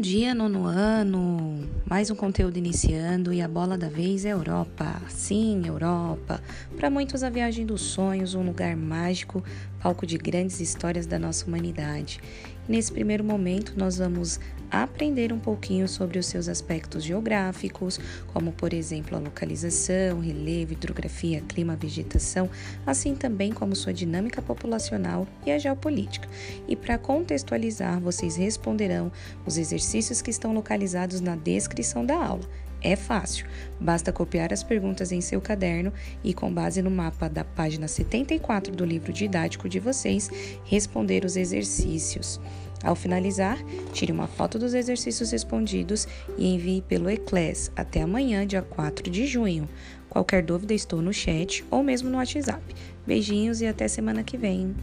dia, nono ano! Mais um conteúdo iniciando e a bola da vez é Europa. Sim, Europa. Para muitos, a viagem dos sonhos, um lugar mágico, palco de grandes histórias da nossa humanidade. Nesse primeiro momento, nós vamos aprender um pouquinho sobre os seus aspectos geográficos, como por exemplo a localização, relevo, hidrografia, clima, vegetação, assim também como sua dinâmica populacional e a geopolítica. E para contextualizar, vocês responderão os exercícios que estão localizados na descrição da aula. É fácil, basta copiar as perguntas em seu caderno e, com base no mapa da página 74 do livro didático de vocês, responder os exercícios. Ao finalizar, tire uma foto dos exercícios respondidos e envie pelo Eclass até amanhã, dia 4 de junho. Qualquer dúvida, estou no chat ou mesmo no WhatsApp. Beijinhos e até semana que vem.